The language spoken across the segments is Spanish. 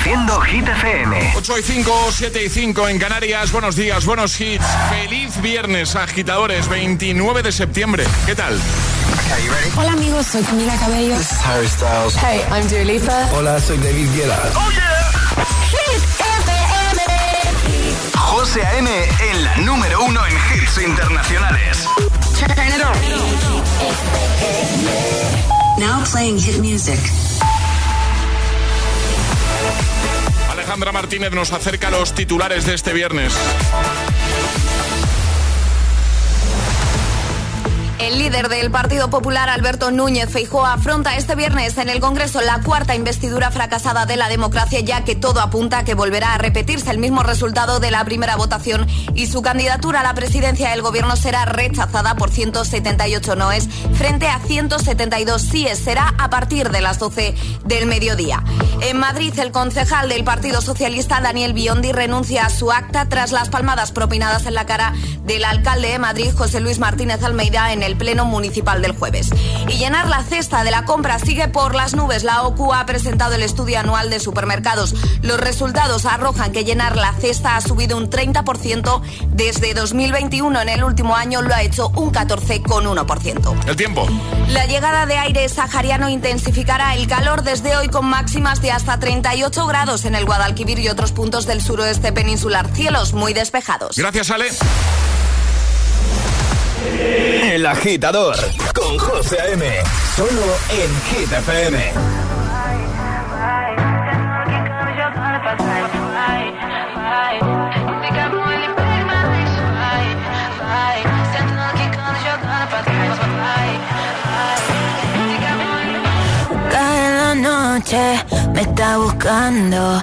Reproduciendo Hit FM. 8 y 5, 7 y 5 en Canarias. Buenos días, buenos hits. Feliz viernes, agitadores, 29 de septiembre. ¿Qué tal? Hola amigos, soy Camila Cabello. This is Harry Styles. Hey, I'm Dua Lipa. Hola, soy David Guetta. ¡Oh, yeah! Hit FM. José A.M. en la número uno en hits internacionales. Turn it on. Now playing hit music. Alejandra Martínez nos acerca los titulares de este viernes. El líder del Partido Popular, Alberto Núñez Feijóo, afronta este viernes en el Congreso la cuarta investidura fracasada de la democracia, ya que todo apunta a que volverá a repetirse el mismo resultado de la primera votación y su candidatura a la presidencia del gobierno será rechazada por 178 noes frente a 172 síes. Será a partir de las 12 del mediodía. En Madrid, el concejal del Partido Socialista, Daniel Biondi, renuncia a su acta tras las palmadas propinadas en la cara del alcalde de Madrid, José Luis Martínez Almeida, en el Pleno Municipal del jueves. Y llenar la cesta de la compra sigue por las nubes. La OCU ha presentado el estudio anual de supermercados. Los resultados arrojan que llenar la cesta ha subido un 30% desde 2021. En el último año lo ha hecho un 14,1%. El tiempo. La llegada de aire sahariano intensificará el calor desde hoy con máximas de hasta 38 grados en el Guadalquivir y otros puntos del suroeste peninsular. Cielos muy despejados. Gracias, Ale. El agitador con José A.M. Solo en Hit FM. Cae la noche, me está buscando.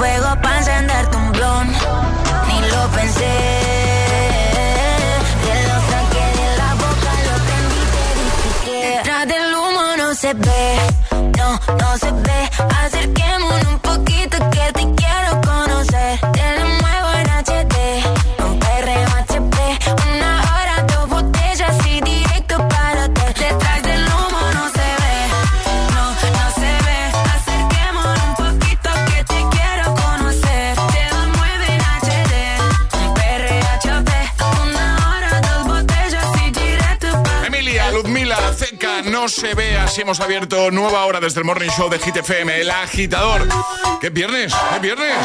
为何 hemos abierto nueva hora desde el Morning Show de Hit FM, El Agitador. ¿Qué viernes? ¿Qué viernes?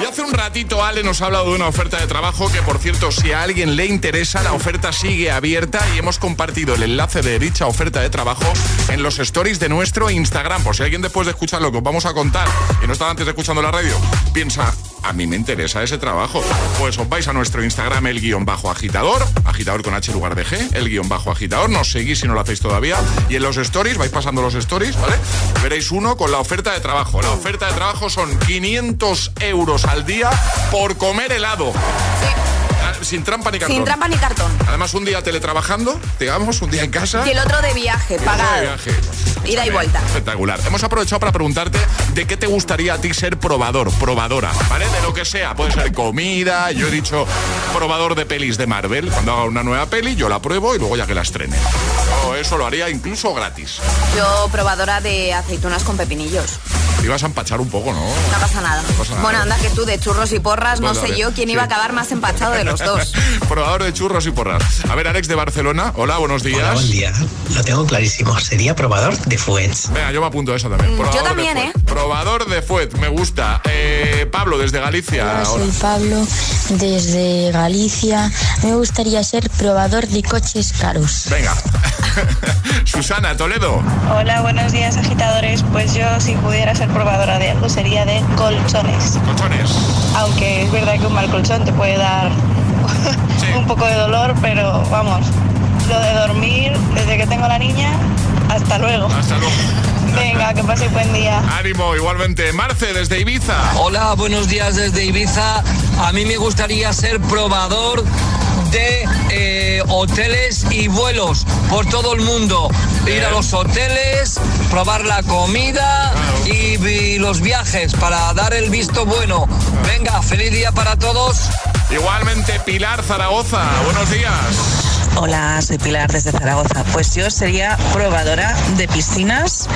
Y hace un ratito Ale nos ha hablado de una oferta de trabajo que, por cierto, si a alguien le interesa, la oferta sigue abierta y hemos compartido el enlace de dicha oferta de trabajo en los stories de nuestro Instagram. Por si alguien después de escuchar lo que os vamos a contar y no estaba antes escuchando la radio, piensa, a mí me interesa ese trabajo. Pues os vais a nuestro Instagram, el guion bajo agitador, agitador con H lugar de G, el guion bajo agitador, nos seguís si no lo hacéis todavía, y en los stories, vais pasando los stories, ¿vale? Veréis uno con la oferta de trabajo. La oferta de trabajo son 500 euros al día por comer helado. Sin trampa ni cartón. Sin trampa ni cartón. Además, un día teletrabajando, digamos, un día en casa. Y el otro de viaje, pagado. de viaje. Ida y vuelta. Espectacular. Hemos aprovechado para preguntarte de qué te gustaría a ti ser probador, probadora, ¿vale? De lo que sea. Puede ser comida, yo he dicho probador de pelis de Marvel. Cuando haga una nueva peli, yo la pruebo y luego ya que la estrene. Yo eso lo haría incluso gratis. Yo probadora de aceitunas con pepinillos. Te ibas a empachar un poco, ¿no? No pasa nada. pasa nada. Bueno, anda que tú de churros y porras, no sé yo quién iba a acabar más empachado de los dos. Probador de churros y porras. A ver, Alex de Barcelona. Hola, buenos días. Hola, buen día. Lo tengo clarísimo. Sería probador de fuets. Venga, yo me apunto a esa también. Probador Mm, también, fuet. ¿eh? Probador de fuet, me gusta. Eh, Pablo, desde Galicia. Hola, soy. Pablo desde Galicia. Me gustaría ser probador de coches caros. Venga. Susana, Toledo. Hola, buenos días agitadores. Pues yo si pudiera ser probadora de algo sería de colchones. Colchones. Aunque es verdad que un mal colchón te puede dar un poco de dolor, pero vamos, lo de dormir desde que tengo la niña, hasta luego. Hasta luego. Venga, que pase buen día. Ánimo, igualmente. Marce, desde Ibiza. Hola, buenos días desde Ibiza. A mí me gustaría ser probador de eh, hoteles y vuelos por todo el mundo. Ir a los hoteles, probar la comida y, y los viajes para dar el visto bueno. Venga, feliz día para todos. Igualmente, Pilar Zaragoza. Buenos días. Hola, soy Pilar desde Zaragoza. Pues yo sería probadora de piscinas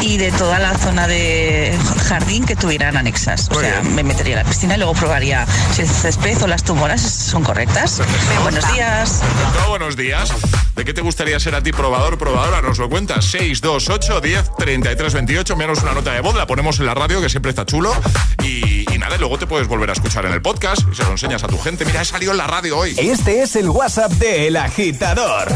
y de toda la zona de jardín que tuvieran anexas. O sea, bien. me metería en la piscina y luego probaría si el césped o las tumoras son correctas. Buenos días. Perfecto, buenos días. ¿De qué te gustaría ser a ti probador, probadora? Nos lo cuentas. 628 10 33 28. Envíanos una nota de voz, la ponemos en la radio, que siempre está chulo. Y, y nada, y luego te puedes volver a escuchar en el podcast y se lo enseñas a tu gente. Mira, he salido en la radio hoy. Este es el WhatsApp de El Agitador.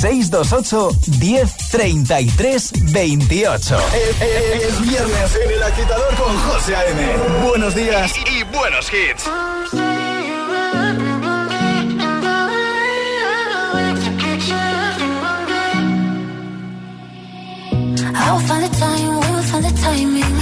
628 10 33 28. Es, es- es viernes en El Agitador con José A.M. Buenos días y, y buenos hits. I will find the time, we will find the timing.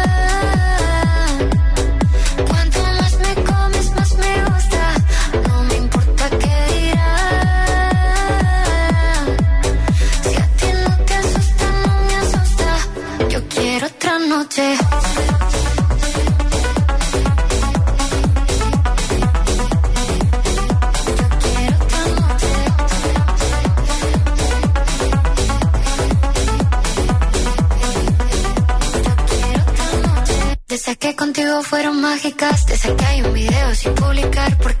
Contigo fueron mágicas, desde que hay un video sin publicar, porque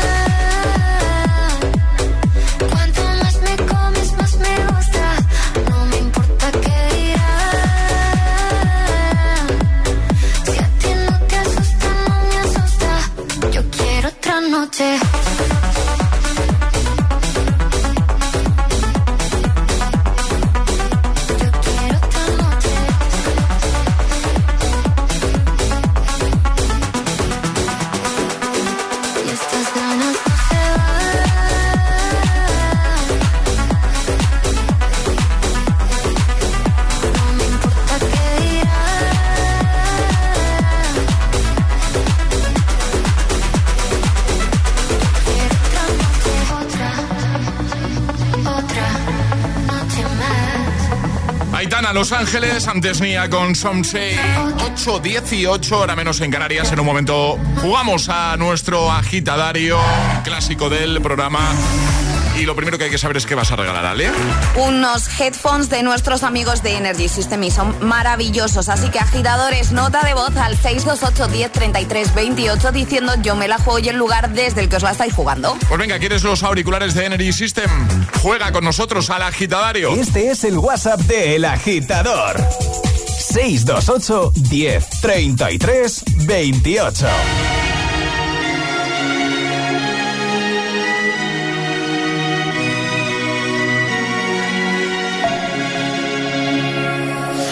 Los Ángeles, antes Nia con Somsei, 8.18, hora menos en Canarias. En un momento jugamos a nuestro agitadario clásico del programa. Y lo primero que hay que saber es qué vas a regalar, Ale. Unos headphones de nuestros amigos de Energy System y son maravillosos. Así que agitadores, nota de voz al 628 10 33 28 diciendo yo me la juego y el lugar desde el que os la estáis jugando. Pues venga, ¿quieres los auriculares de Energy System? Juega con nosotros al agitadario. Este es el WhatsApp de El Agitador. 628 10 33 28.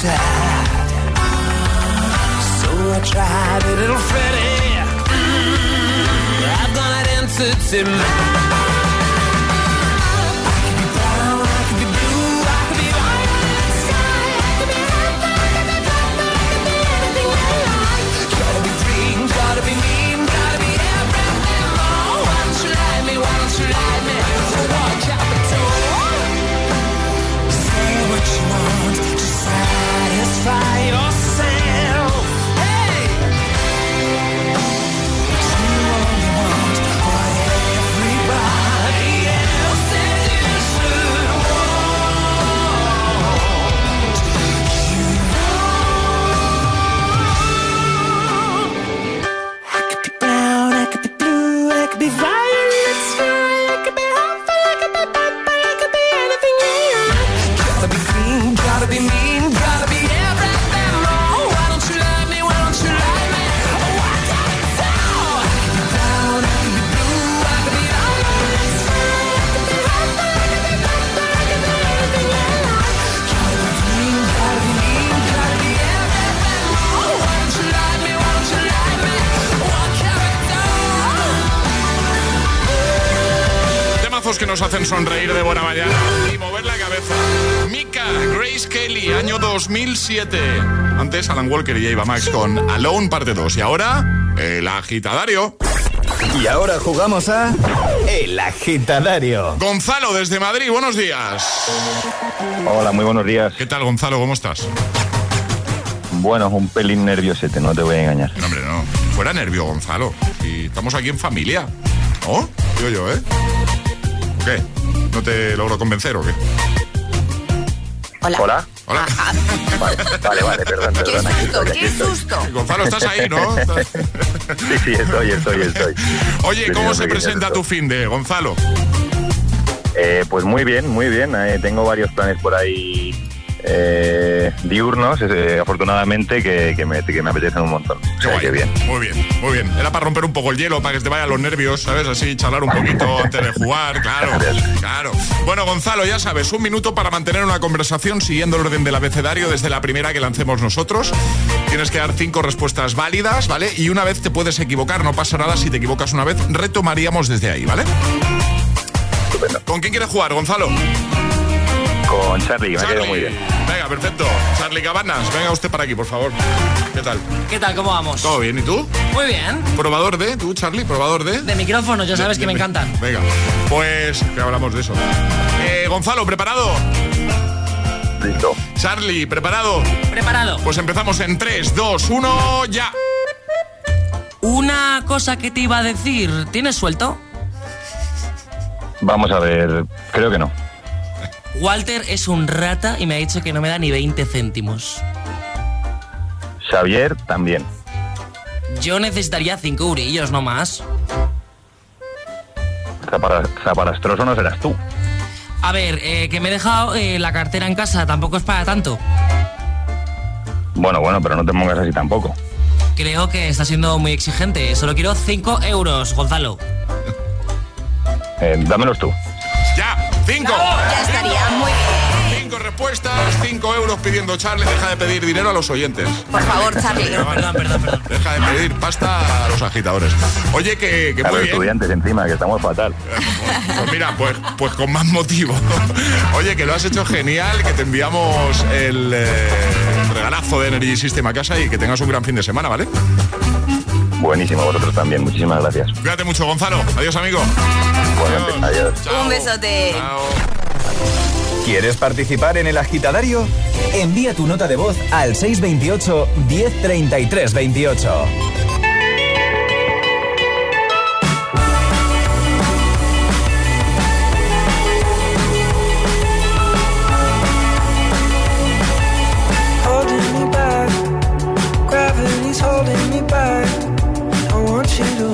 Sad. So I tried a little Freddie. Mm, I've got an entity mind. I nos hacen sonreír de buena mañana y mover la cabeza. Mika, Grace Kelly, año 2007. Antes Alan Walker y Ava Max con Alone parte 2. Y ahora, el agitadario. Y ahora jugamos a El Agitadario. Gonzalo desde Madrid, buenos días. Hola, muy buenos días. ¿Qué tal, Gonzalo? ¿Cómo estás? Bueno, un pelín nerviosete, no te voy a engañar. No, hombre, no. Fuera nervio, Gonzalo. Y estamos aquí en familia. ¿No? Digo yo, ¿eh? ¿O qué? ¿No te logro convencer o qué? Hola. Hola. Hola. Vale, vale, vale, perdón, Qué perdón. aquí susto, estoy, aquí qué susto. Gonzalo, estás ahí, ¿no? Sí, sí, estoy, estoy, estoy. Oye, ¿cómo se presenta tu fin de, Gonzalo? Eh, pues muy bien, muy bien. Eh, tengo varios planes por ahí eh, diurnos, eh, afortunadamente, que, que me, que me apetecen un montón. O sea, que bien. Muy bien, muy bien. Era para romper un poco el hielo, para que te vayan los nervios, ¿sabes? Así, charlar un poquito antes de jugar, claro. Claro. Bueno, Gonzalo, ya sabes, un minuto para mantener una conversación siguiendo el orden del abecedario desde la primera que lancemos nosotros. Tienes que dar cinco respuestas válidas, ¿vale? Y una vez te puedes equivocar, no pasa nada si te equivocas una vez, retomaríamos desde ahí, ¿vale? ¿Con quién quieres jugar, Gonzalo? Con Charlie, me ha quedado muy bien. Venga, perfecto. Charlie Cabanas, venga usted para aquí, por favor. ¿Qué tal? ¿Qué tal? ¿Cómo vamos? ¿Todo bien? ¿Y tú? Muy bien. ¿Probador de? ¿Tú, Charlie? ¿Probador de? De micrófonos, ya sabes que me encantan. Venga, pues que hablamos de eso. Eh, Gonzalo, ¿preparado? Listo. Charlie, ¿preparado? Preparado. Pues empezamos en 3, 2, 1, ya. Una cosa que te iba a decir, ¿tienes suelto? Vamos a ver, creo que no. Walter es un rata y me ha dicho que no me da ni 20 céntimos. Xavier también. Yo necesitaría 5 eurillos, no más. Zapara- Zaparastroso no serás tú. A ver, eh, que me he dejado eh, la cartera en casa, tampoco es para tanto. Bueno, bueno, pero no te pongas así tampoco. Creo que está siendo muy exigente. Solo quiero 5 euros, Gonzalo. Eh, dámelos tú. ¡Ya! ¡Cinco! Ya estaría, muy bien. Cinco respuestas, cinco euros pidiendo Charlie. Deja de pedir dinero a los oyentes. Por favor, Charlie. Perdón, perdón, perdón. Deja de pedir pasta a los agitadores. Oye, que, que A muy los bien. estudiantes encima, que estamos fatal. Pues mira, pues, pues con más motivo. Oye, que lo has hecho genial, que te enviamos el eh, regalazo de Energy System a casa y que tengas un gran fin de semana, ¿vale? Buenísimo, vosotros también. Muchísimas gracias. Cuídate mucho, Gonzalo. Adiós, amigo. Adiós. Un besote. ¿Quieres participar en el agitadario? Envía tu nota de voz al 628 1033 28. holding me back. Gravity's holding me back. You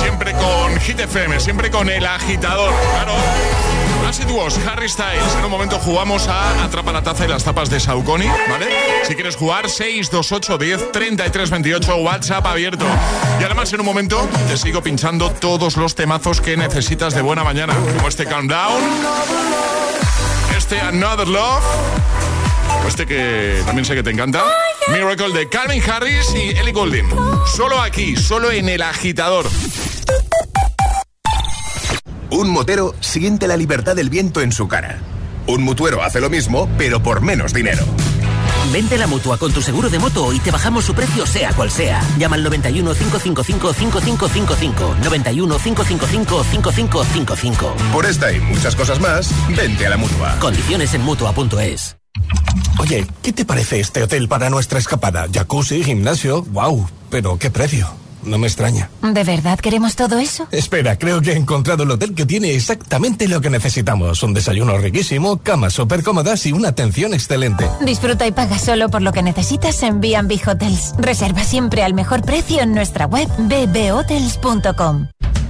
Siempre con Hit FM, siempre con el agitador. Claro. As it was, Harry Styles. En un momento jugamos a Atrapa la taza y las tapas de Saucony, ¿vale? Si quieres jugar, 628 10 33 28, WhatsApp abierto. Y además, en un momento, te sigo pinchando todos los temazos que necesitas de buena mañana. Como este Countdown, este Another Love. Este que también sé que te encanta. Miracle de Calvin Harris y Ellie Goulding. Solo aquí, solo en el agitador. Un motero siente la libertad del viento en su cara. Un mutuero hace lo mismo, pero por menos dinero. Vente a la mutua con tu seguro de moto y te bajamos su precio, sea cual sea. Llama al 91 555 5555. 91 555 5555. Por esta y muchas cosas más, vente a la mutua. Condiciones en mutua.es. Oye, ¿qué te parece este hotel para nuestra escapada? Jacuzzi, gimnasio, wow, pero ¿qué precio? No me extraña. ¿De verdad queremos todo eso? Espera, creo que he encontrado el hotel que tiene exactamente lo que necesitamos. Un desayuno riquísimo, camas súper cómodas y una atención excelente. Disfruta y paga solo por lo que necesitas en B&B Hotels. Reserva siempre al mejor precio en nuestra web bbhotels.com.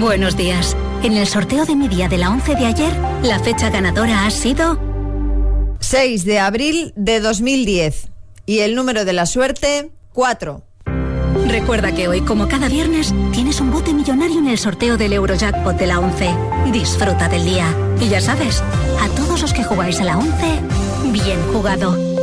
Buenos días. En el sorteo de mi día de la 11 de ayer, la fecha ganadora ha sido 6 de abril de 2010. Y el número de la suerte, 4. Recuerda que hoy, como cada viernes, tienes un bote millonario en el sorteo del Eurojackpot de la 11. Disfruta del día. Y ya sabes, a todos los que jugáis a la 11, bien jugado.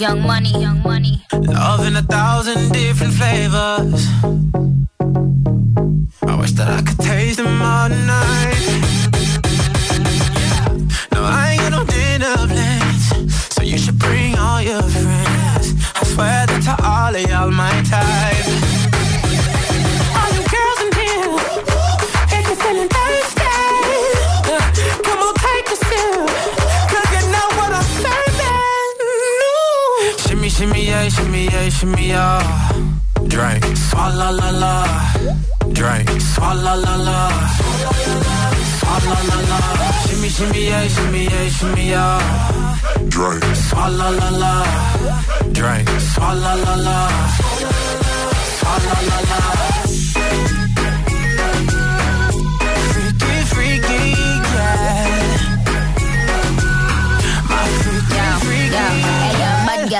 Young money, young money. Love in a thousand different flavors. I wish that I could taste them all night. No, I ain't got no dinner plans, so you should bring all your friends. I swear that to all of y'all my type. Shimmy, yeah, shimmy, yeah. Drink. Swalla la la. Drink. Swalla la la. Swalla la la. Shimmy, shimmy, yeah, shimmy, yeah, shimmy, yeah. Drink. Swalla la la. Drink. Swalla la la. Swalla la la.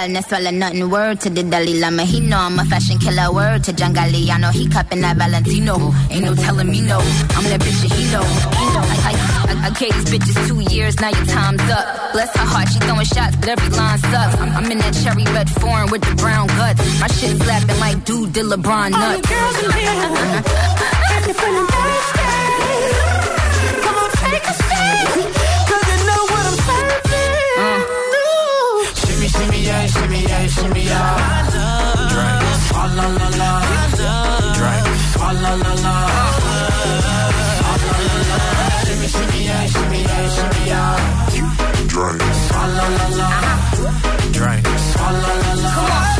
No swallow nothing. Word to the Dalai Lama. He know I'm a fashion killer. Word to John Galliano. He cupping that Valentino. Ain't no telling me no. I'm that bitch that he know. He know. I, I, I, I gave these bitches two years. Now your time's up. Bless her heart. She throwing shots, but every line sucks. I'm, I'm in that cherry red foreign with the brown guts. My shit slapping like dude did LeBron All nuts. the girls in here, if you're feeling thirsty, Shimmy, shimmy, yeah, shimmy, yeah, shimmy, yeah. Drink. Swalla la la. Drink. Swalla la la. Swalla la la. Shimmy, shimmy, yeah, shimmy, yeah, shimmy, yeah. Drink. Swalla la la. Uh-huh. Drink. Swalla la la. Young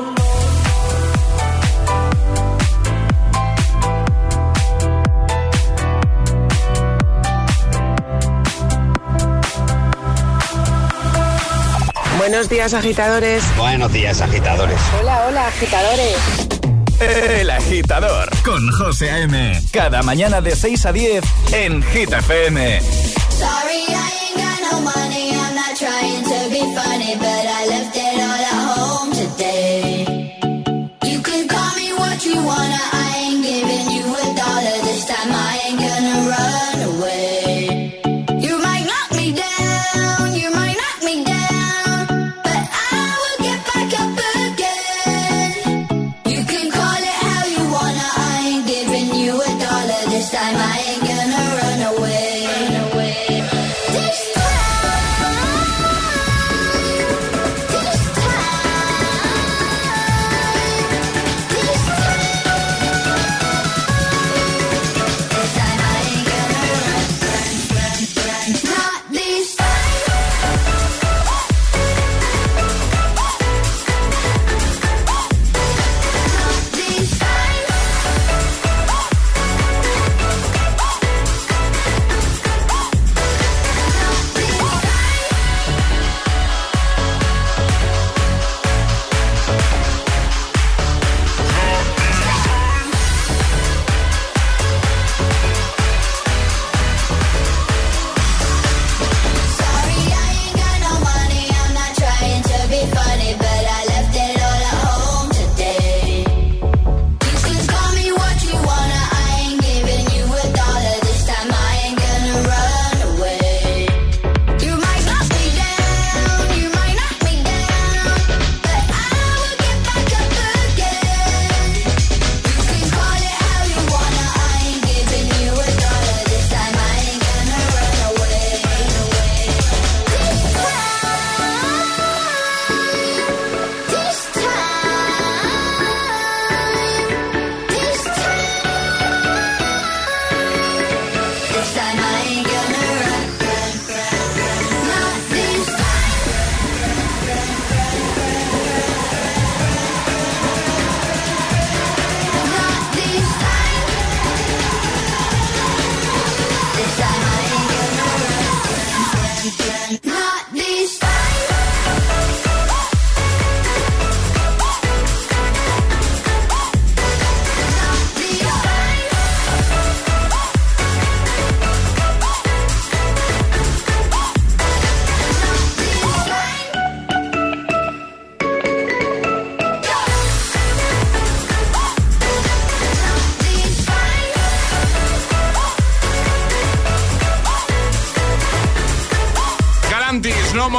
Buenos días, agitadores. Buenos días, agitadores. Hola, hola, agitadores. El agitador con José A.M. Cada mañana de 6 a 10 en Hit FM. Sorry, I ain't got no money. I'm not trying to be funny, but I left it all at home today. You can call me what you wanna.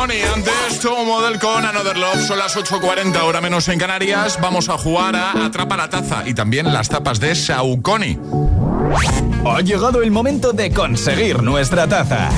Money. Antes, todo model con Another Love. Son las 8.40, hora menos en Canarias. Vamos a jugar a Atrapa la Taza y también las tapas de Saucony. Ha llegado el momento de conseguir nuestra taza.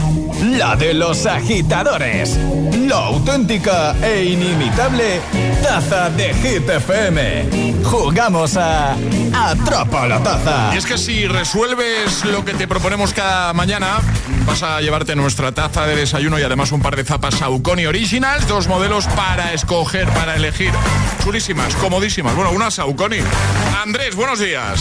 La de los agitadores. La auténtica e inimitable taza de Hit FM. Jugamos a Atrapa la taza. Y es que si resuelves lo que te proponemos cada mañana, vas a llevarte nuestra taza de desayuno y además un par de zapas Saucony Originals, dos modelos para escoger, para elegir. Chulísimas, comodísimas. Bueno, una Saucony. Andrés, buenos días.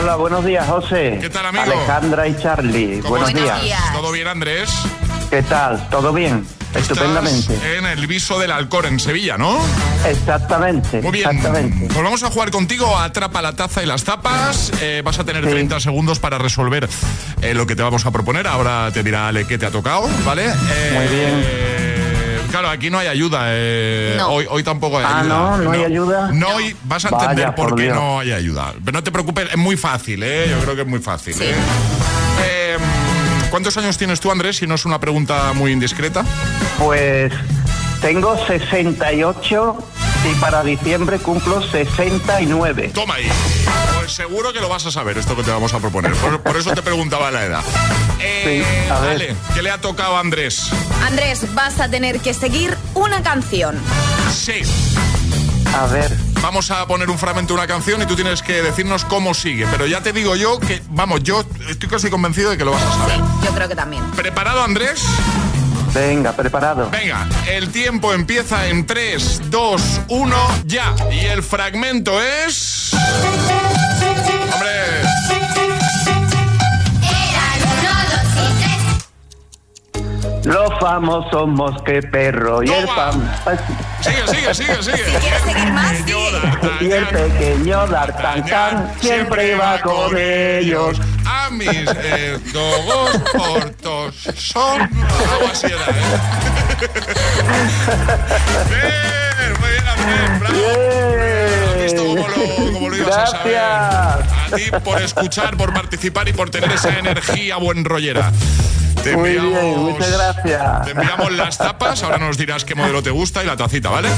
Hola, buenos días, José. ¿Qué tal, amigo? Alejandra y Charlie. ¿Cómo Buenos días. ¿Todo bien, Andrés? ¿Qué tal? ¿Todo bien? Estupendamente. Estás en el viso del Alcor en Sevilla, ¿no? Exactamente. Muy bien. Exactamente. Pues vamos a jugar contigo a Atrapa la taza y las tapas. Eh, vas a tener 30 segundos para resolver eh, lo que te vamos a proponer. Ahora te dirá Ale qué te ha tocado, ¿vale? Eh, Muy bien. Claro, aquí no hay ayuda. eh, No. hoy, hoy tampoco hay Ah, ayuda. no, no hay ayuda. No, y vas a Vaya, entender por, por qué no hay ayuda. Pero no te preocupes, es muy fácil, ¿eh? Yo creo que es muy fácil. ¿eh? Eh, ¿Cuántos años tienes tú, Andrés? Si no es una pregunta muy indiscreta. Pues tengo 68 y para diciembre cumplo 69. Toma ahí. Pues seguro que lo vas a saber, esto que te vamos a proponer. Por, por eso te preguntaba la edad. Eh, Sí, a ver. Vale, ¿qué le ha tocado a Andrés? Andrés, vas a tener que seguir una canción. Sí. A ver, Vamos a poner un fragmento de una canción y tú tienes que decirnos cómo sigue. Pero ya te digo yo que, vamos, yo estoy casi convencido de que lo vas a saber. Yo creo que también. ¿Preparado, Andrés? Venga, preparado. Venga, el tiempo empieza en 3, 2, 1, ya. Y el fragmento es... Los famosos mosqueperro y el pan. Sigue, sigue, sigue, sigue. Si quieres seguir más, sigue. Y el pequeño D'Artagnan siempre va con ellos. A mis eh, dogos cortos son... Algo así era, ¿eh? Bien, muy bien, Andrés, bravo. ¿Has visto cómo lo, cómo lo ibas a saber? Ti por escuchar, por participar y por tener esa energía buen rollera. Te Muy bien, enviamos- muchas gracias. Te enviamos las tapas, ahora nos dirás qué modelo te gusta y la tacita, ¿vale?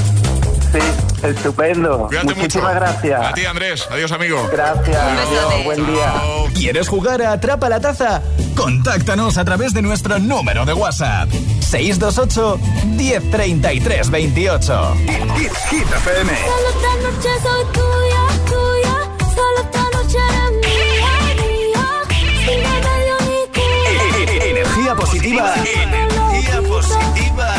Sí, estupendo. Cuídate Muchísimas mucho. gracias. A ti, Andrés. Adiós, amigo. Gracias. Adiós, buen día. ¿Quieres jugar a Atrapa la Taza? Contáctanos a través de nuestro número de WhatsApp. 628 1033 28. Hit, Hit FM. Solo esta noche soy tuya. Positiva. Energía positiva.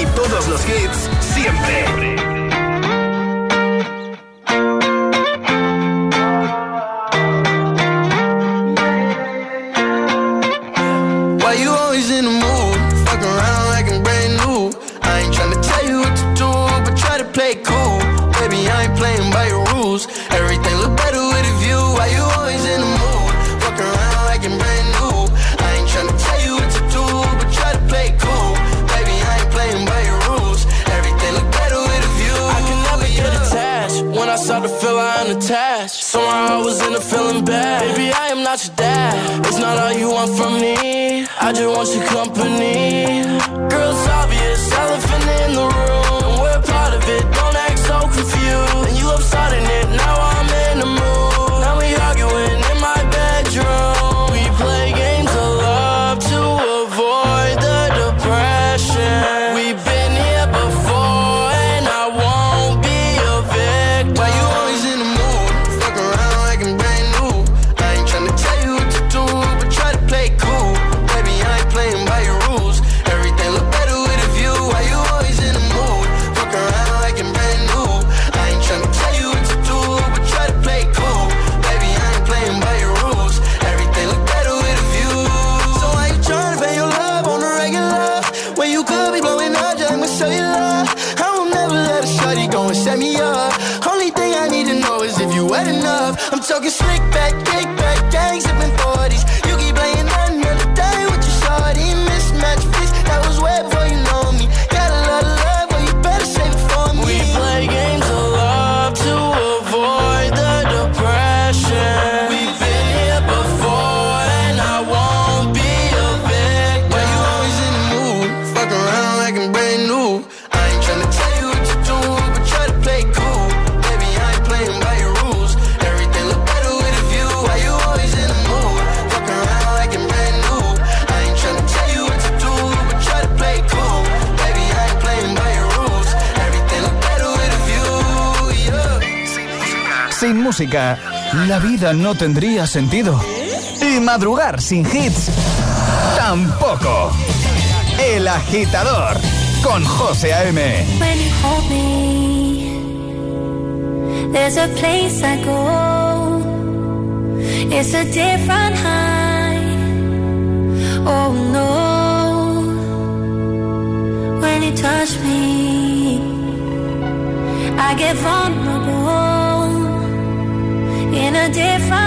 Y todos los hits siempre. Why you always in A feeling bad. Baby, I am not your dad. It's not all you want from me. I just want your company. Girl, it's obvious, música, la vida no tendría sentido. Y madrugar sin hits, tampoco. El agitador con José A.M. When you hold me, there's a place I go. It's a different high. Oh no. When you touch me, I get vulnerable a different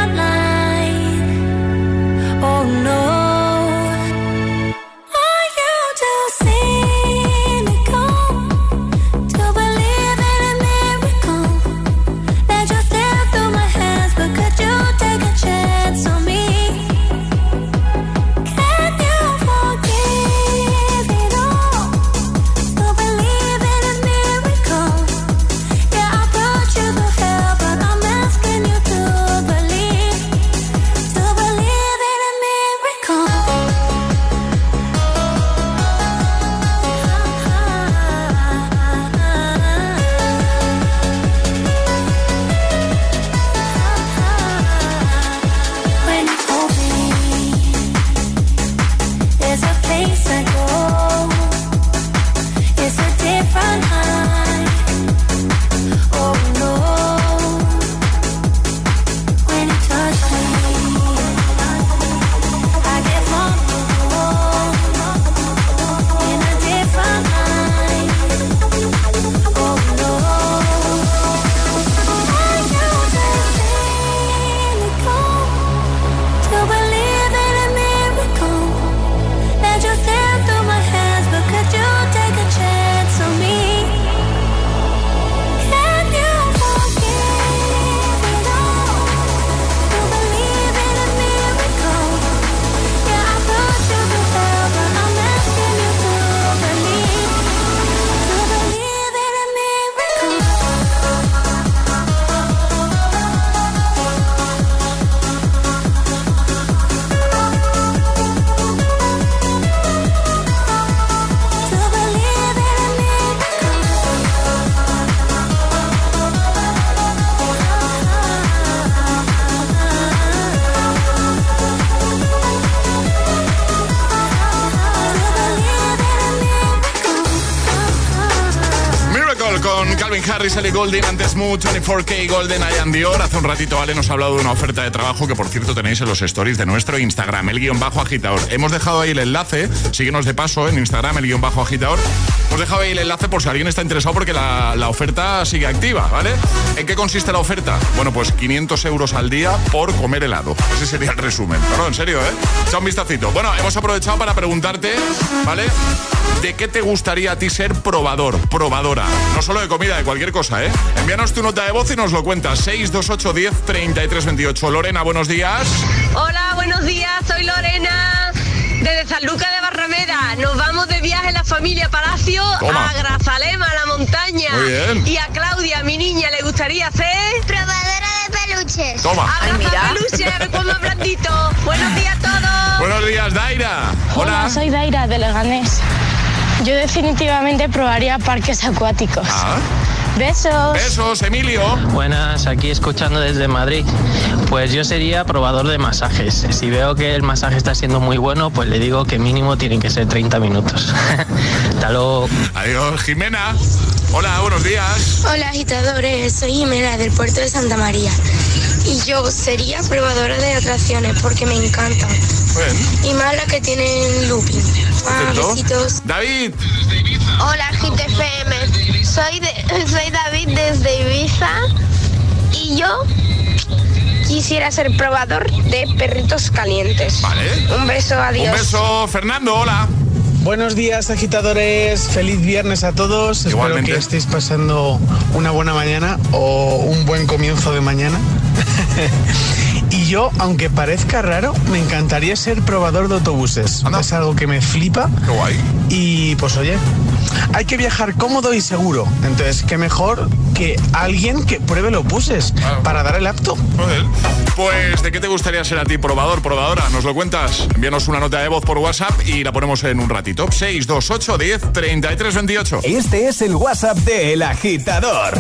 Harris, Golden, antes Mood, 24K Golden, Ian Dior. Hace un ratito Ale nos ha hablado de una oferta de trabajo que por cierto tenéis en los stories de nuestro Instagram, el guion bajo agitador. Hemos dejado ahí el enlace, síguenos de paso en Instagram, el guion bajo agitador. Hemos dejado ahí el enlace por si alguien está interesado porque la, oferta sigue activa, ¿vale? ¿En qué consiste la oferta? Bueno, pues 500 euros al día por comer helado. Ese sería el resumen. Pero en serio, ¿eh? Echa un vistacito. Bueno, hemos aprovechado para preguntarte, ¿vale? ¿De qué te gustaría a ti ser probador, probadora? No solo de comida, de cualquier cosa, ¿eh? Envíanos tu nota de voz y nos lo cuentas. 628 10 33 28. Lorena, buenos días. Hola, buenos días, soy Lorena desde San Lucas de Barrameda. Nos vamos de viaje la familia Palacio Toma. a Grazalema, a la montaña. Muy bien. Y a Claudia, mi niña, le gustaría ser Probadora de peluches. Toma. Abraza peluche, a ver cuándo blandito. Buenos días a todos. Buenos días, Daira. Hola, soy Daira de Leganés. Yo definitivamente probaría parques acuáticos. Ah. Besos. Besos, Emilio. Buenas, aquí escuchando desde Madrid. Pues yo sería probador de masajes. Si veo que el masaje está siendo muy bueno, pues le digo que mínimo tienen que ser 30 minutos. Hasta luego. Adiós, Jimena. Hola, buenos días. Hola agitadores, soy Jimena del puerto de Santa María y yo sería probadora de atracciones porque me encantan y más las que tienen looping. Ah, besitos. David. Hola GTFM, soy, de, soy David desde Ibiza y yo quisiera ser probador de perritos calientes. Vale. Un beso, adiós. Un beso, Fernando, hola. Buenos días agitadores, feliz viernes a todos, Igualmente. espero que estéis pasando una buena mañana o un buen comienzo de mañana. yo, aunque parezca raro, me encantaría ser probador de autobuses. Es algo que me flipa. Qué guay. Y pues oye, hay que viajar cómodo y seguro. Entonces, qué mejor que alguien que pruebe los buses para dar el apto. Joder. Pues, ¿de qué te gustaría ser a ti, probador, probadora? ¿Nos lo cuentas? Envíanos una nota de voz por WhatsApp y la ponemos en un ratito. 628 10 33 28. Este es el WhatsApp de El Agitador.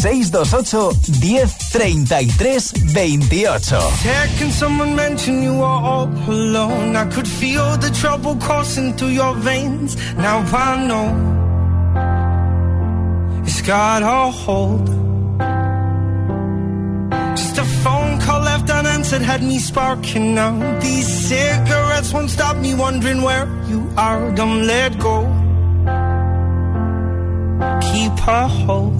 628 10 33 28. Can someone mention you are all alone? I could feel the trouble coursing through your veins. Now I know it's got a hold. Just a phone call left unanswered had me sparking now. These cigarettes won't stop me wondering where you are. Don't let go. Keep a hold.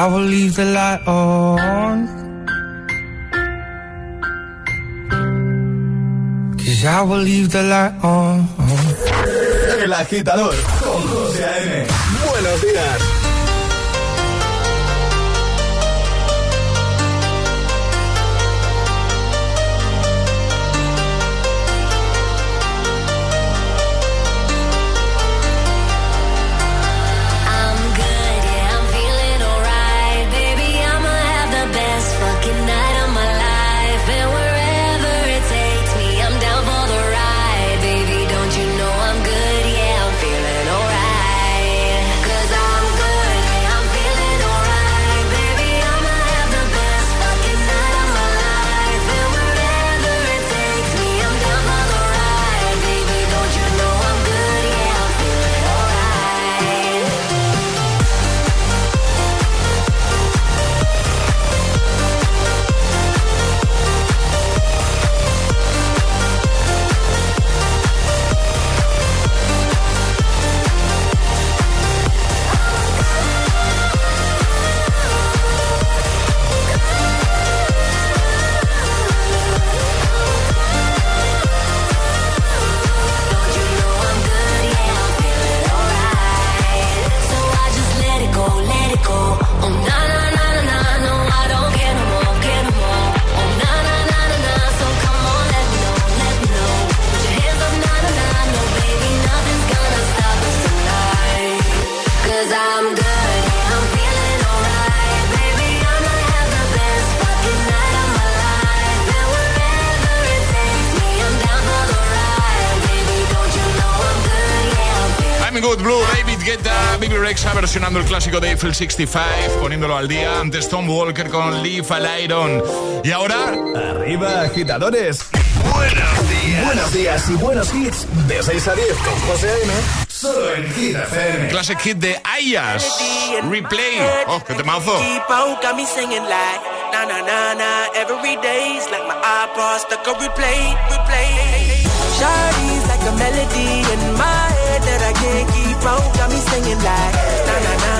I will leave the light on. Cause I will leave the light on. El agitador con José A.M. Buenos días. Clásico de Eiffel 65, poniéndolo al día. Antes Tom Walker con Leave a Iron. Y ahora. Arriba, agitadores. Buenos días. Buenos días y buenos hits. De 6 a 10 con José A.M. Solo en Hit FM. Classic hit de Ayas. Replay. Oh, qué temazo. Keep on, got me singing like na na na na. Every day's like my iPod stuck on replay, replay. Shawty's like a melody in my head that I can't keep on. Got me singing like na na na.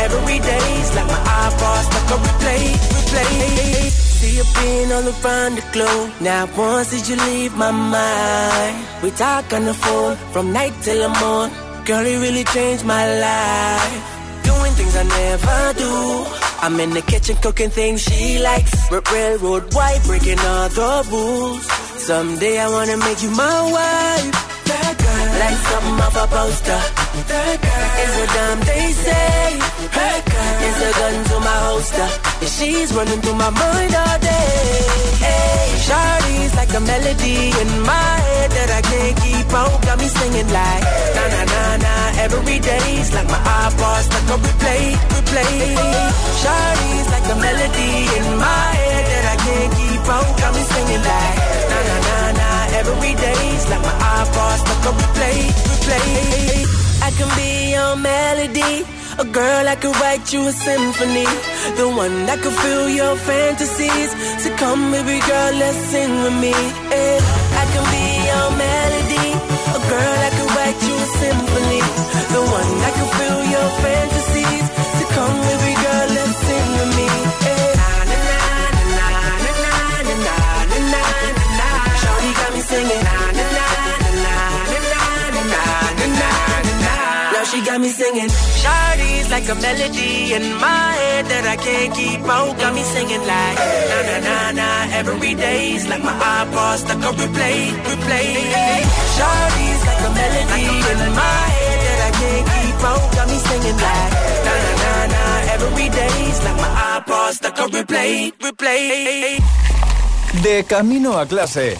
Every day's like my iPod stuck on replay, replay. See you been all around the globe. Now once did you leave my mind? We talk on the phone from night till the morn. Girl, it really changed my life. Doing things I never do. I'm in the kitchen cooking things she likes. Railroad white, breaking all the rules. Someday I wanna make you my wife. That girl, like something off a poster. That girl is a damn they say. That girl is a gun to my holster. And she's running through my mind all day. Hey, Shawty's like a melody in my head that I can't keep out. Got me singing like na na na na. Every day's like my iPod stuck on replay, replay. Shawty's like a melody in my head that I can't keep out. Got me singing like iPod stuck on replay, replay. I can be your melody. A girl I could write you a symphony. The one that could fill your fantasies. So come, baby girl, let's sing with me. Eh, I can be your melody. A girl I could write you a symphony. The one that could fill your fantasies. So come, baby she got me singing. Shawty's like a melody in my head that I can't keep out. Got me singing like na na na na. Every day's like my iPod stuck on replay, replay. Shawty's like a melody in my head that I can't keep out. Got me singing like na na na na. Every day's like my iPod stuck on replay, replay. De camino a clase.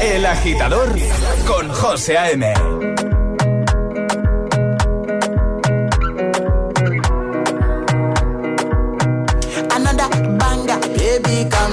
El agitador con José A.M.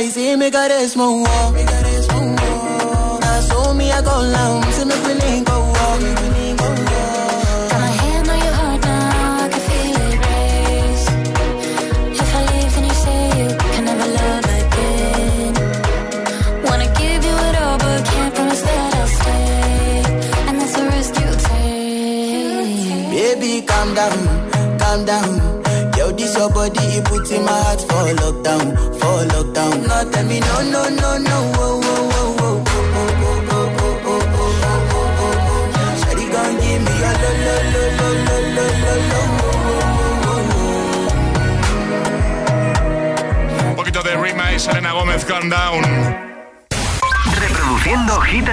y si me cares, mon body, it puts in. No, tell no, no, no, no, oh, oh, oh, oh, oh, oh, oh, oh, oh, oh, oh, oh, oh, oh. Oh, oh, oh, oh. Un poquito de Rima y Selena Gómez, Calm. Reproduciendo Hit.